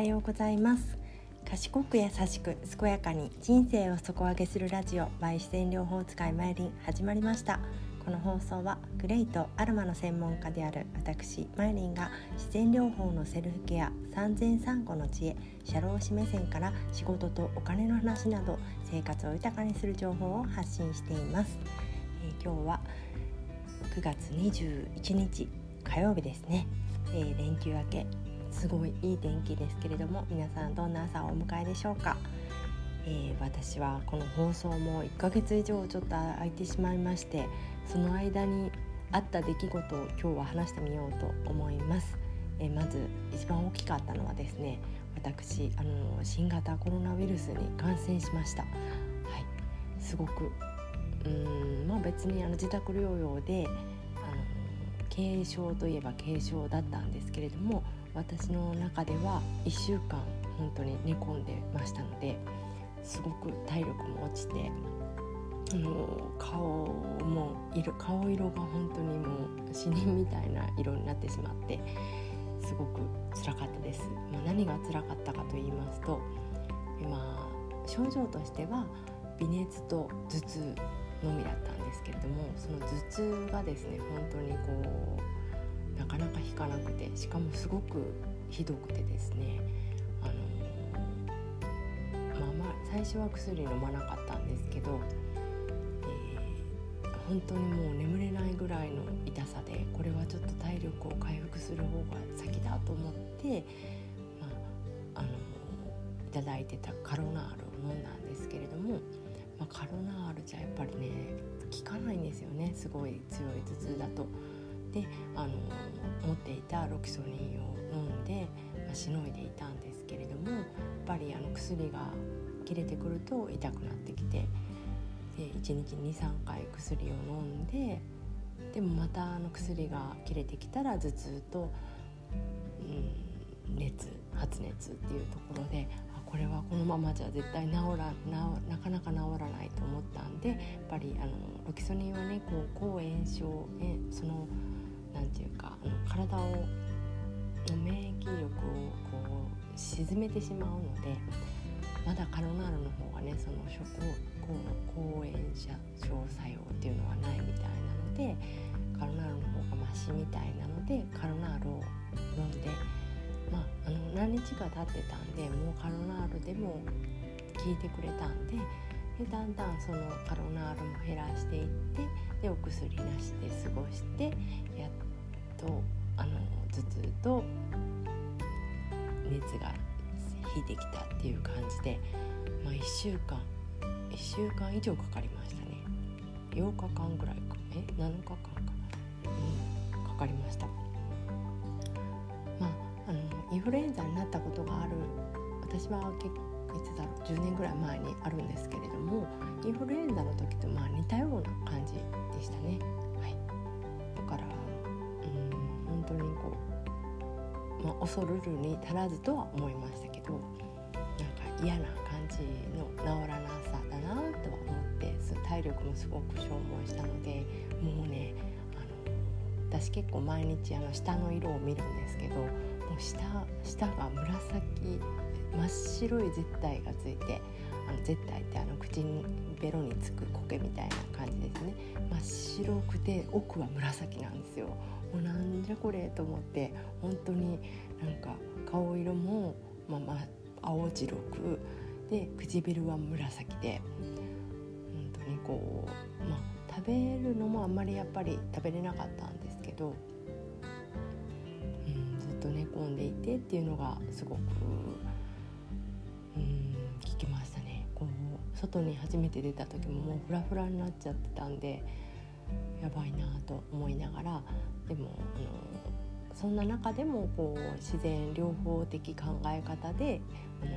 はようございます。賢く優しく健やかに人生を底上げするラジオ by 自然療法使いマイリン始まりました。この放送はグレイとアロマの専門家である私マイリンが自然療法のセルフケア産前産後の知恵社労士目線から仕事とお金の話など生活を豊かにする情報を発信しています、えー、今日は9月21日火曜日ですね、えー、連休明けすごいいい天気ですけれども皆さんどんな朝をお迎えでしょうか、えー、私はこの放送も1ヶ月以上ちょっと空いてしまいましてその間にあった出来事を今日は話してみようと思います、えー、まず一番大きかったのはですね私あの新型コロナウイルスに感染しました。はい。すごくうんまあ別にあの自宅療養で軽症といえば軽症だったんですけれども私の中では1週間本当に寝込んでましたのですごく体力も落ちてもう顔も色顔色が本当にもう死人みたいな色になってしまってすごく辛かったです。まあ、何が辛かったかと言いますと、まあ、症状としては微熱と頭痛のみだったんですけれどもその頭痛がですね本当にこうなかなか引かなくてしかもすごくひどくてですねあのまあまあ最初は薬飲まなかったんですけど、えー、本当にもう眠れないぐらいの痛さでこれはちょっと体力を回復する方が先だと思って、まあ、あのいただいてたカロナールを飲んだんですけれども、まあ、カロナールじゃやっぱりね効かないんですよねすごい強い頭痛だと。であの持っていたロキソニンを飲んで、まあ、しのいでいたんですけれどもやっぱりあの薬が切れてくると痛くなってきてで1日23回薬を飲んででもまたあの薬が切れてきたら頭痛と、うん、熱発熱っていうところでこれはこのままじゃ絶対治らなかなか治らないと思ったんでやっぱりあのロキソニンはねこう抗炎症えその何て言うかあの体を免疫力をこう沈めてしまうのでまだカロナールの方がねその諸抗炎症作用っていうのはないみたいなのでカロナールの方がマシみたいなのでカロナールを飲んで、何日か経ってたんでもうカロナールでも効いてくれたんででだんだんそのカロナールも減らしていってでお薬なしで過ごしてやっとあの頭痛と熱が引いてきたっていう感じで、まあ、1週間1週間以上かかりましたね。8日間ぐらいか。え7日間か、うん、かかりました。インフルエンザになったことがある私は結構いつだろう10年ぐらい前にあるんですけれどもインフルエンザの時とまあ似たような感じでしたね。はい、だからうん本当にこう、まあ、恐るるに足らずとは思いましたけどなんか嫌な感じの治らなさだなとは思って体力もすごく消耗したのでもうねあの私結構毎日あの下の色を見るんですけどもう下下が紫真っ白い絶対がついてあの絶対ってあの口にベロにつく苔みたいな感じですね。真っ白くて奥は紫なんですよ。もうなんじゃこれと思って本当になんか顔色も、まあ、まあ青白くで唇は紫で本当にこうまあ食べるのもあんまりやっぱり食べれなかったんですけど、ずっと寝込んでいてっていうのがすごくうん聞きましたねこう外に初めて出た時ももうフラフラになっちゃってたんでやばいなと思いながらでもあのそんな中でもこう自然療法的考え方であの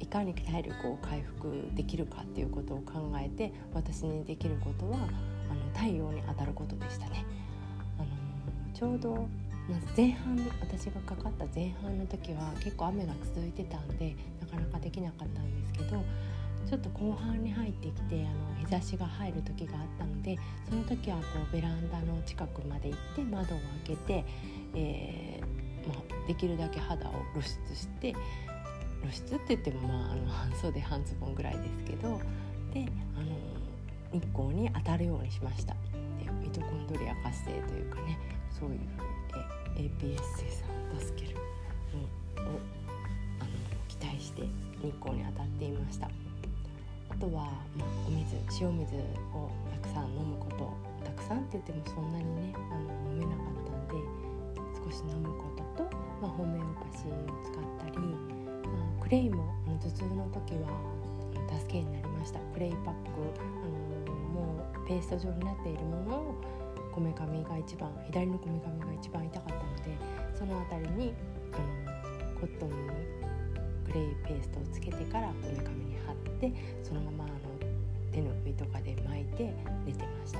いかに体力を回復できるかっていうことを考えて私にできることはあの太陽に当たることでしたね。あのちょうど前半私がかかった前半の時は結構雨が続いてたんでなかなかできなかったんですけどちょっと後半に入ってきてあの日差しが入る時があったのでその時はこうベランダの近くまで行って窓を開けて、えー、まあ、できるだけ肌を露出して露出って言っても、まあ、あの半袖半ズボンぐらいですけどであの日光に当たるようにしました。でミトコンドリア活性というかねそういう APS 生産を助けるのをあの期待して日光に当たっていました。あとは、まあ、お水塩水をたくさん飲むこと。たくさんって言ってもそんなにねあの飲めなかったんで少し飲むことと、まあ、ホメオパシーを使ったり、まあ、クレイもあの頭痛の時は助けになりました。クレイパックあのもうペースト状になっているものをこめかみが一番左のこめかみが一番痛かったのでその辺りにあのコットンにグレイペーストをつけてからこめかみに貼ってそのままあの手の上とかで巻いて寝てました。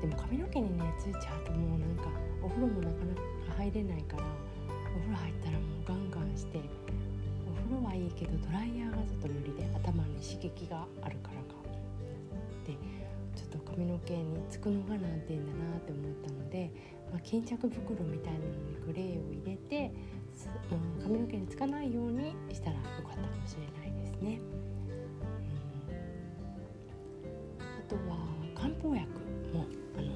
でも髪の毛にねついちゃうともうなんかお風呂もなかなか入れないからお風呂入ったらもうガンガンしてお風呂はいいけどドライヤーがちょっと無理で頭に刺激があるからか。髪の毛につくのが難点だなって思ったので、まあ、巾着袋みたいなのにグレーを入れて、まあ、髪の毛につかないようにしたらよかったかもしれないですね。うん、あとは漢方薬も、あの、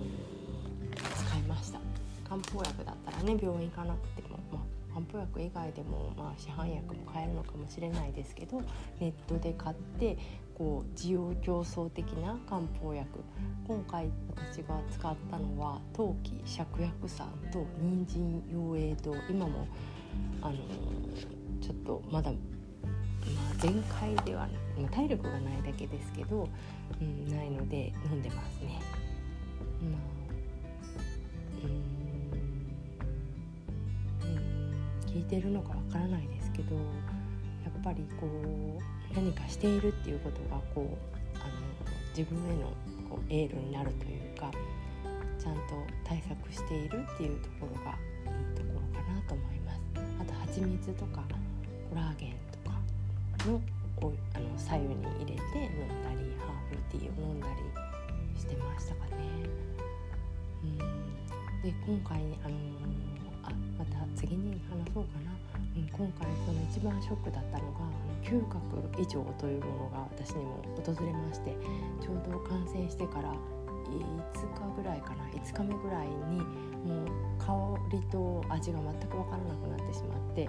使いました漢方薬だったらね病院行かなくても、まあ、漢方薬以外でも、まあ、市販薬も買えるのかもしれないですけどネットで買ってこう需要競争的な漢方薬。今回私が使ったのは陶器芍薬散と人参養栄堂。今もあのちょっとまだ、まあ、全開では、まあ、体力がないだけですけど、うん、ないので飲んでますね。まあうん聞いてるのかわからないですけどぱりこう何かしているっていうことがこうあの自分へのこうエールになるというかちゃんと対策しているっていうところがいいところかなと思います。あと蜂蜜とかコラーゲンとかのあの左右に入れて飲んだりハーブティーを飲んだりしてましたかね。うんで今回あのあまた次に話そうかな、うん、今回その一番ショックだったのが嗅覚異常というものが私にも訪れましてちょうど感染してから5日ぐらいかな5日目ぐらいにもう香りと味が全く分からなくなってしまって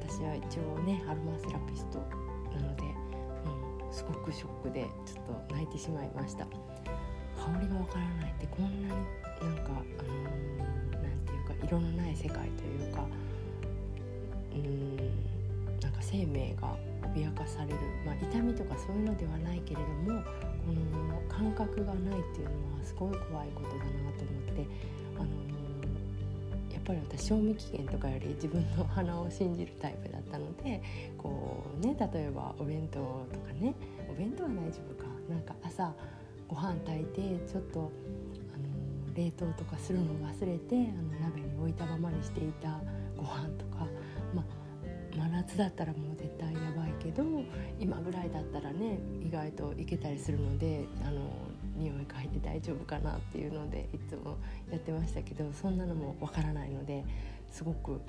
私は一応ねアロマセラピストなので、うん、すごくショックでちょっと泣いてしまいました。香りが分からないってこんなになんかあのー、色のない世界というかうんなんか生命が脅かされる、まあ、痛みとかそういうのではないけれどもこの感覚がないっていうのはすごい怖いことだなと思って、あのー、やっぱり私賞味期限とかより自分の鼻を信じるタイプだったのでこうね例えばお弁当とかねお弁当は大丈夫かなんか朝ご飯炊いてちょっと、冷凍とかするのを忘れてあの鍋に置いたままにしていたご飯とかまあ真夏だったらもう絶対やばいけど今ぐらいだったらね意外といけたりするのであの匂い嗅いで大丈夫かなっていうのでいつもやってましたけどそんなのもわからないのですごく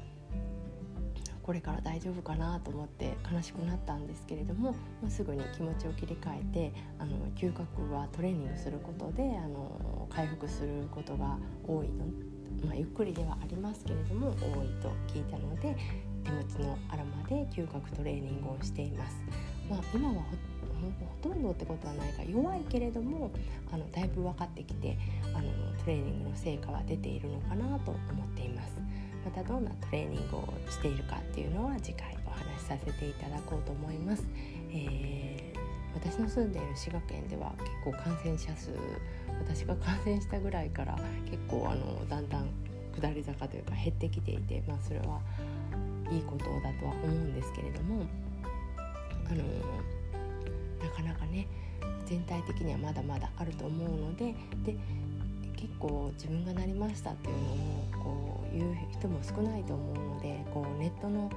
これから大丈夫かなと思って悲しくなったんですけれども、まあ、すぐに気持ちを切り替えてあの嗅覚はトレーニングすることであの回復することが多いの、まあ、ゆっくりではありますけれども多いと聞いたので手持ちのアロマで嗅覚トレーニングをしています。まあ、今はほとんどってことはないが弱いけれどもあのだいぶ分かってきてあのトレーニングの成果は出ているのかなと思っていますまたどんなトレーニングをしているかっていうのは次回お話しさせていただこうと思います、えー、私の住んでいる滋賀県では結構感染者数私が感染したぐらいから結構あのだんだん下り坂というか減ってきていて、まあ、それはいいことだとは思うんですけれどもあのなかなかね全体的にはまだまだあると思うのでで結構自分がなりましたっていうのをこう言う人も少ないと思うのでこうネットの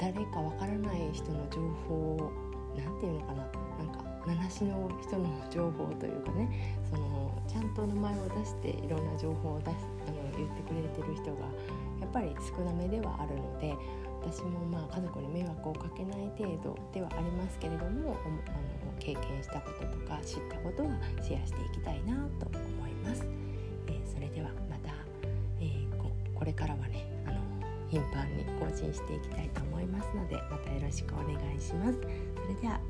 誰かわからない人の情報を何て言うのかななんか名無しの人の情報というかねそのちゃんと名前を出していろんな情報を出すあの言ってくれてる人がやっぱり少なめではあるので私もまあ家族に迷惑をかけない程度ではありますけれどもあの経験したこととか知ったことはシェアしていきたいなと思います。それではまた、えー、ここれからはねあの頻繁に更新していきたいと思いますのでまたよろしくお願いします。それでは